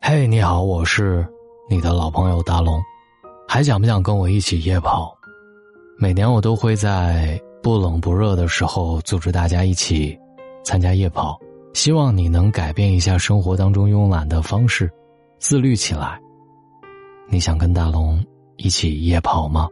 嘿，你好，我是你的老朋友大龙，还想不想跟我一起夜跑？每年我都会在不冷不热的时候组织大家一起参加夜跑，希望你能改变一下生活当中慵懒的方式，自律起来。你想跟大龙一起夜跑吗？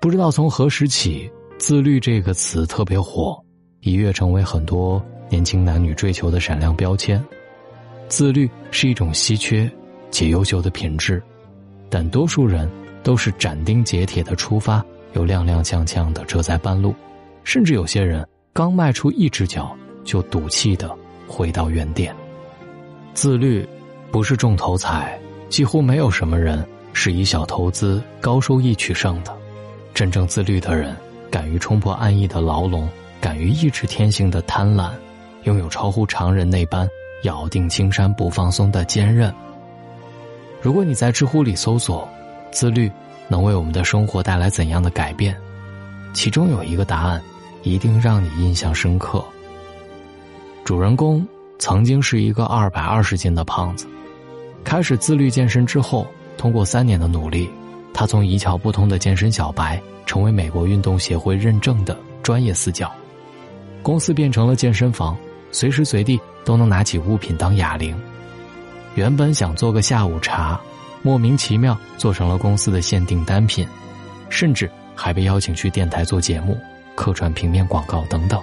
不知道从何时起，“自律”这个词特别火，一跃成为很多年轻男女追求的闪亮标签。自律是一种稀缺且优秀的品质，但多数人都是斩钉截铁的出发，又踉踉跄跄的折在半路，甚至有些人刚迈出一只脚就赌气的回到原点。自律不是中头彩。几乎没有什么人是以小投资高收益取胜的。真正自律的人，敢于冲破安逸的牢笼，敢于抑制天性的贪婪，拥有超乎常人那般咬定青山不放松的坚韧。如果你在知乎里搜索“自律能为我们的生活带来怎样的改变”，其中有一个答案，一定让你印象深刻。主人公曾经是一个二百二十斤的胖子。开始自律健身之后，通过三年的努力，他从一窍不通的健身小白，成为美国运动协会认证的专业私教。公司变成了健身房，随时随地都能拿起物品当哑铃。原本想做个下午茶，莫名其妙做成了公司的限定单品，甚至还被邀请去电台做节目、客串平面广告等等。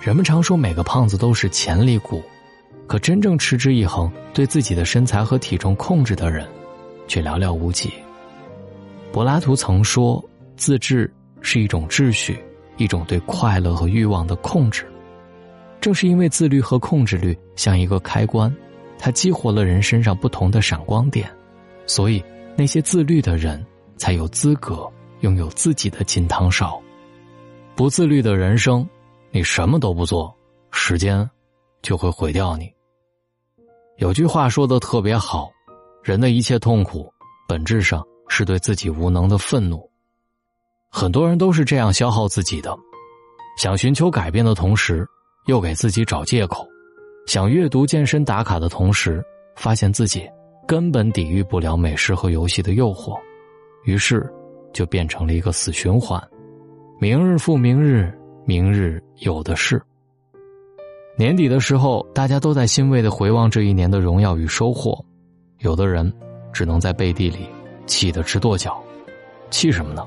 人们常说每个胖子都是潜力股。可真正持之以恒对自己的身材和体重控制的人，却寥寥无几。柏拉图曾说：“自制是一种秩序，一种对快乐和欲望的控制。”正是因为自律和控制律像一个开关，它激活了人身上不同的闪光点，所以那些自律的人才有资格拥有自己的金汤勺。不自律的人生，你什么都不做，时间就会毁掉你。有句话说的特别好，人的一切痛苦，本质上是对自己无能的愤怒。很多人都是这样消耗自己的，想寻求改变的同时，又给自己找借口；想阅读、健身、打卡的同时，发现自己根本抵御不了美食和游戏的诱惑，于是就变成了一个死循环：明日复明日，明日有的是。年底的时候，大家都在欣慰的回望这一年的荣耀与收获，有的人只能在背地里气得直跺脚。气什么呢？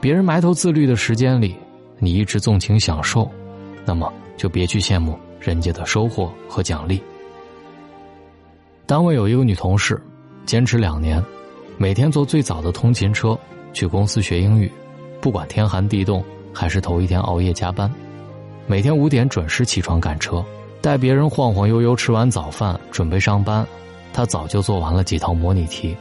别人埋头自律的时间里，你一直纵情享受，那么就别去羡慕人家的收获和奖励。单位有一个女同事，坚持两年，每天坐最早的通勤车去公司学英语，不管天寒地冻，还是头一天熬夜加班。每天五点准时起床赶车，带别人晃晃悠悠吃完早饭准备上班，他早就做完了几套模拟题。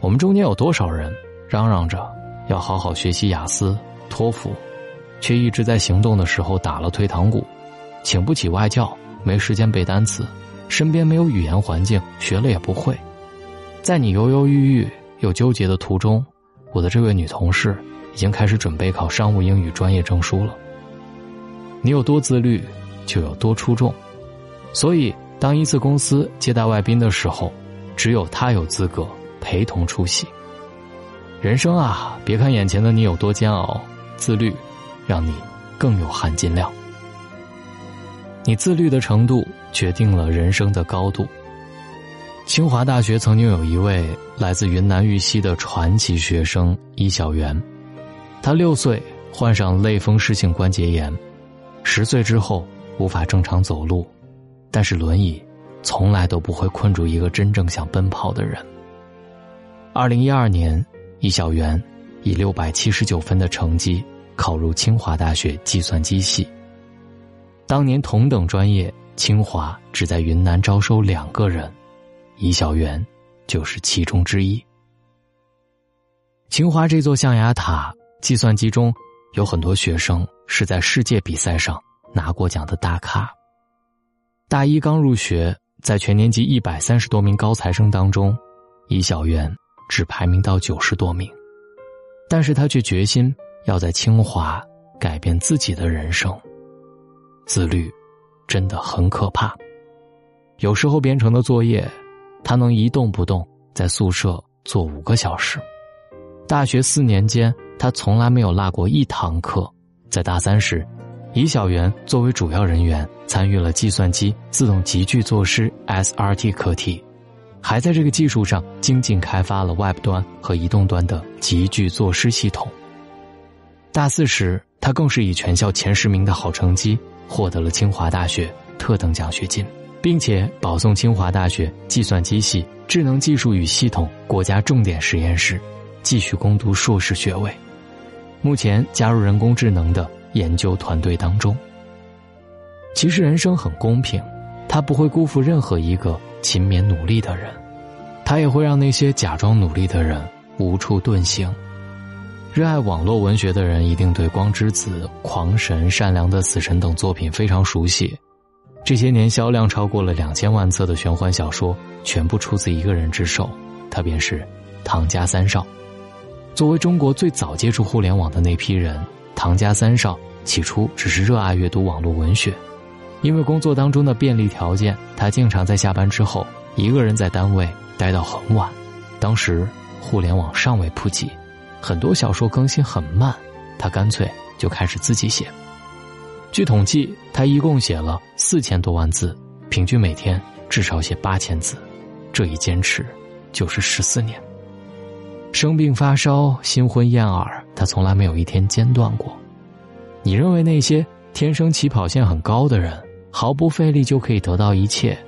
我们中间有多少人嚷嚷着要好好学习雅思、托福，却一直在行动的时候打了退堂鼓，请不起外教，没时间背单词，身边没有语言环境，学了也不会。在你犹犹豫豫又纠结的途中，我的这位女同事已经开始准备考商务英语专业证书了。你有多自律，就有多出众。所以，当一次公司接待外宾的时候，只有他有资格陪同出席。人生啊，别看眼前的你有多煎熬，自律，让你更有含金量。你自律的程度，决定了人生的高度。清华大学曾经有一位来自云南玉溪的传奇学生伊小媛，他六岁患上类风湿性关节炎。十岁之后无法正常走路，但是轮椅从来都不会困住一个真正想奔跑的人。二零一二年，易小媛以六百七十九分的成绩考入清华大学计算机系。当年同等专业，清华只在云南招收两个人，易小媛就是其中之一。清华这座象牙塔，计算机中。有很多学生是在世界比赛上拿过奖的大咖。大一刚入学，在全年级一百三十多名高材生当中，易小媛只排名到九十多名，但是他却决心要在清华改变自己的人生。自律真的很可怕。有时候编程的作业，他能一动不动在宿舍做五个小时。大学四年间，他从来没有落过一堂课。在大三时，以小元作为主要人员参与了计算机自动集句作诗 SRT 课题，还在这个技术上精进开发了 Web 端和移动端的集句作诗系统。大四时，他更是以全校前十名的好成绩获得了清华大学特等奖学金，并且保送清华大学计算机系智能技术与系统国家重点实验室。继续攻读硕士学位，目前加入人工智能的研究团队当中。其实人生很公平，他不会辜负任何一个勤勉努力的人，他也会让那些假装努力的人无处遁形。热爱网络文学的人一定对《光之子》《狂神》《善良的死神》等作品非常熟悉。这些年销量超过了两千万册的玄幻小说，全部出自一个人之手，他便是唐家三少。作为中国最早接触互联网的那批人，唐家三少起初只是热爱阅读网络文学。因为工作当中的便利条件，他经常在下班之后一个人在单位待到很晚。当时互联网尚未普及，很多小说更新很慢，他干脆就开始自己写。据统计，他一共写了四千多万字，平均每天至少写八千字，这一坚持就是十四年。生病发烧、新婚燕尔，他从来没有一天间断过。你认为那些天生起跑线很高的人，毫不费力就可以得到一切，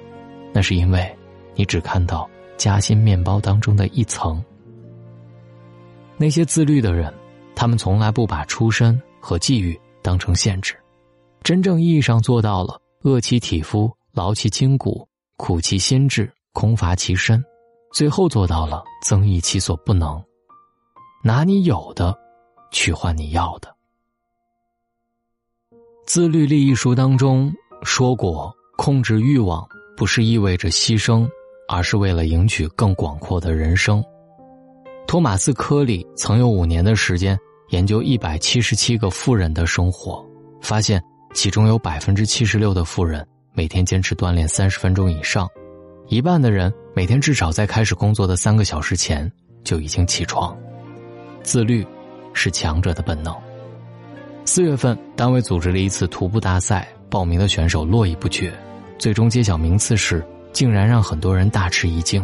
那是因为你只看到夹心面包当中的一层。那些自律的人，他们从来不把出身和际遇当成限制，真正意义上做到了饿其体肤、劳其筋骨、苦其心志、空乏其身。最后做到了增益其所不能，拿你有的去换你要的。《自律力》一书当中说过，控制欲望不是意味着牺牲，而是为了赢取更广阔的人生。托马斯·科里曾有五年的时间研究一百七十七个富人的生活，发现其中有百分之七十六的富人每天坚持锻炼三十分钟以上。一半的人每天至少在开始工作的三个小时前就已经起床。自律是强者的本能。四月份，单位组织了一次徒步大赛，报名的选手络绎不绝。最终揭晓名次时，竟然让很多人大吃一惊。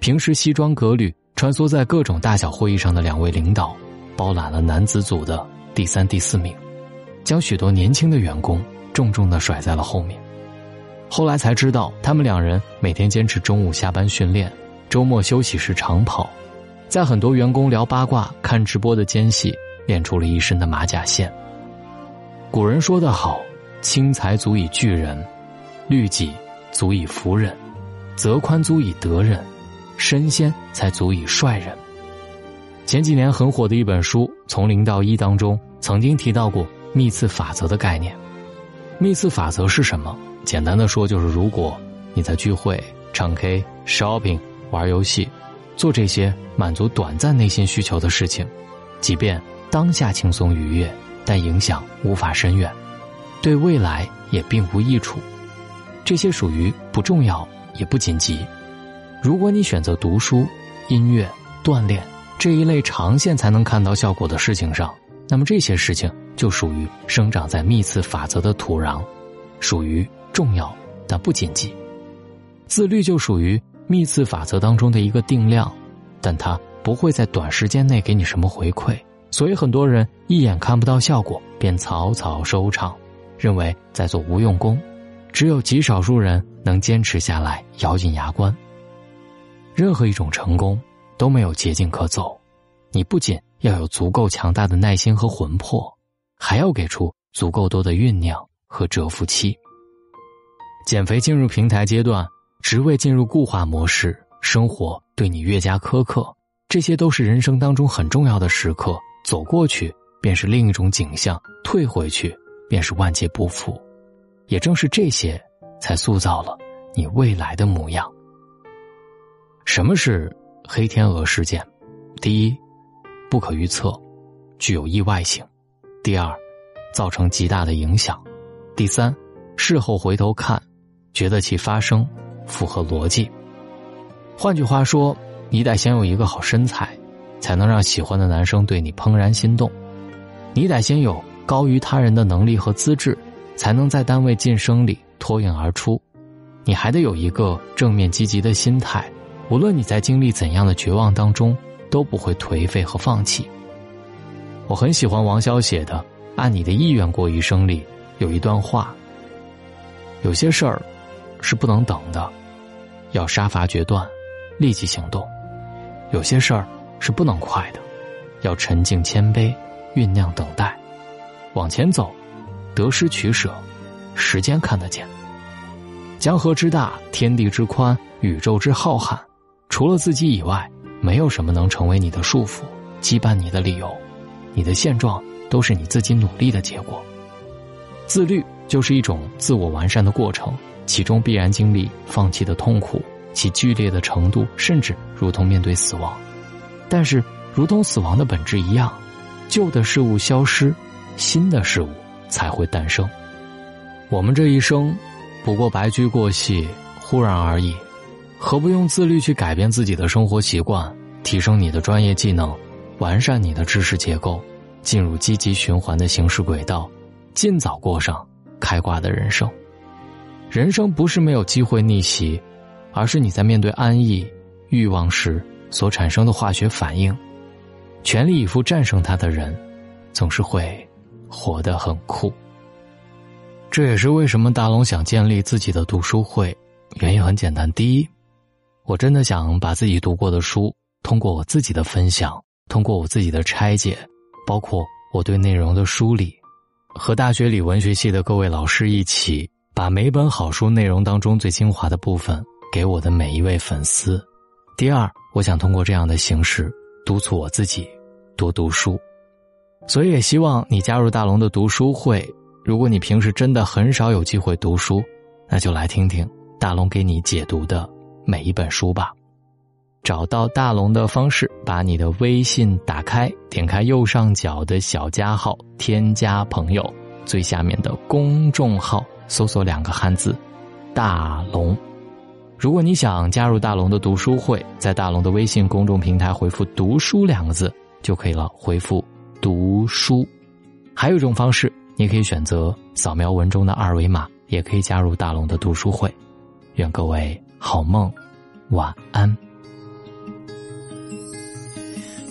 平时西装革履穿梭在各种大小会议上的两位领导，包揽了男子组的第三、第四名，将许多年轻的员工重重的甩在了后面。后来才知道，他们两人每天坚持中午下班训练，周末休息时长跑，在很多员工聊八卦、看直播的间隙，练出了一身的马甲线。古人说得好：“轻财足以聚人，律己足以服人，则宽足以得人，身先才足以率人。”前几年很火的一本书《从零到一》当中，曾经提到过密次法则的概念。密次法则是什么？简单的说，就是如果你在聚会、唱 K、shopping、玩游戏，做这些满足短暂内心需求的事情，即便当下轻松愉悦，但影响无法深远，对未来也并无益处。这些属于不重要也不紧急。如果你选择读书、音乐、锻炼这一类长线才能看到效果的事情上，那么这些事情就属于生长在密次法则的土壤，属于。重要但不紧急，自律就属于密次法则当中的一个定量，但它不会在短时间内给你什么回馈，所以很多人一眼看不到效果便草草收场，认为在做无用功。只有极少数人能坚持下来，咬紧牙关。任何一种成功都没有捷径可走，你不仅要有足够强大的耐心和魂魄，还要给出足够多的酝酿和蛰伏期。减肥进入平台阶段，职位进入固化模式，生活对你越加苛刻，这些都是人生当中很重要的时刻。走过去便是另一种景象，退回去便是万劫不复。也正是这些，才塑造了你未来的模样。什么是黑天鹅事件？第一，不可预测。具有意外性；第二，造成极大的影响；第三，事后回头看，觉得其发生符合逻辑。换句话说，你得先有一个好身材，才能让喜欢的男生对你怦然心动；你得先有高于他人的能力和资质，才能在单位晋升里脱颖而出；你还得有一个正面积极的心态，无论你在经历怎样的绝望当中，都不会颓废和放弃。我很喜欢王潇写的《按你的意愿过一生》里有一段话：有些事儿是不能等的，要杀伐决断。立即行动，有些事儿是不能快的，要沉静谦卑，酝酿等待，往前走，得失取舍，时间看得见。江河之大，天地之宽，宇宙之浩瀚，除了自己以外，没有什么能成为你的束缚，羁绊你的理由。你的现状都是你自己努力的结果。自律就是一种自我完善的过程，其中必然经历放弃的痛苦。其剧烈的程度，甚至如同面对死亡，但是，如同死亡的本质一样，旧的事物消失，新的事物才会诞生。我们这一生，不过白驹过隙，忽然而已，何不用自律去改变自己的生活习惯，提升你的专业技能，完善你的知识结构，进入积极循环的行事轨道，尽早过上开挂的人生。人生不是没有机会逆袭。而是你在面对安逸、欲望时所产生的化学反应，全力以赴战胜它的人，总是会活得很酷。这也是为什么大龙想建立自己的读书会，原因很简单：第一，我真的想把自己读过的书，通过我自己的分享，通过我自己的拆解，包括我对内容的梳理，和大学里文学系的各位老师一起，把每本好书内容当中最精华的部分。给我的每一位粉丝。第二，我想通过这样的形式督促我自己多读书，所以也希望你加入大龙的读书会。如果你平时真的很少有机会读书，那就来听听大龙给你解读的每一本书吧。找到大龙的方式：把你的微信打开，点开右上角的小加号，添加朋友，最下面的公众号搜索两个汉字“大龙”。如果你想加入大龙的读书会，在大龙的微信公众平台回复“读书”两个字就可以了。回复“读书”，还有一种方式，你可以选择扫描文中的二维码，也可以加入大龙的读书会。愿各位好梦，晚安。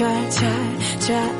try, try, try,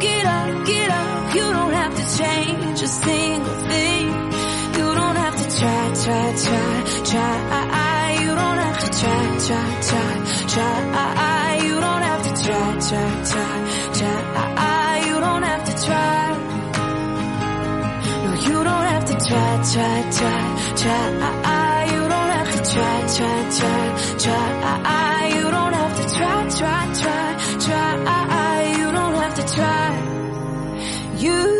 Get up, get up. You don't have to change a single thing. You don't have to try, try, try, try. You don't have to try, try, try, try. You don't have to try, try, try, try. You don't have to try. No, you don't have to try, try, try, try. You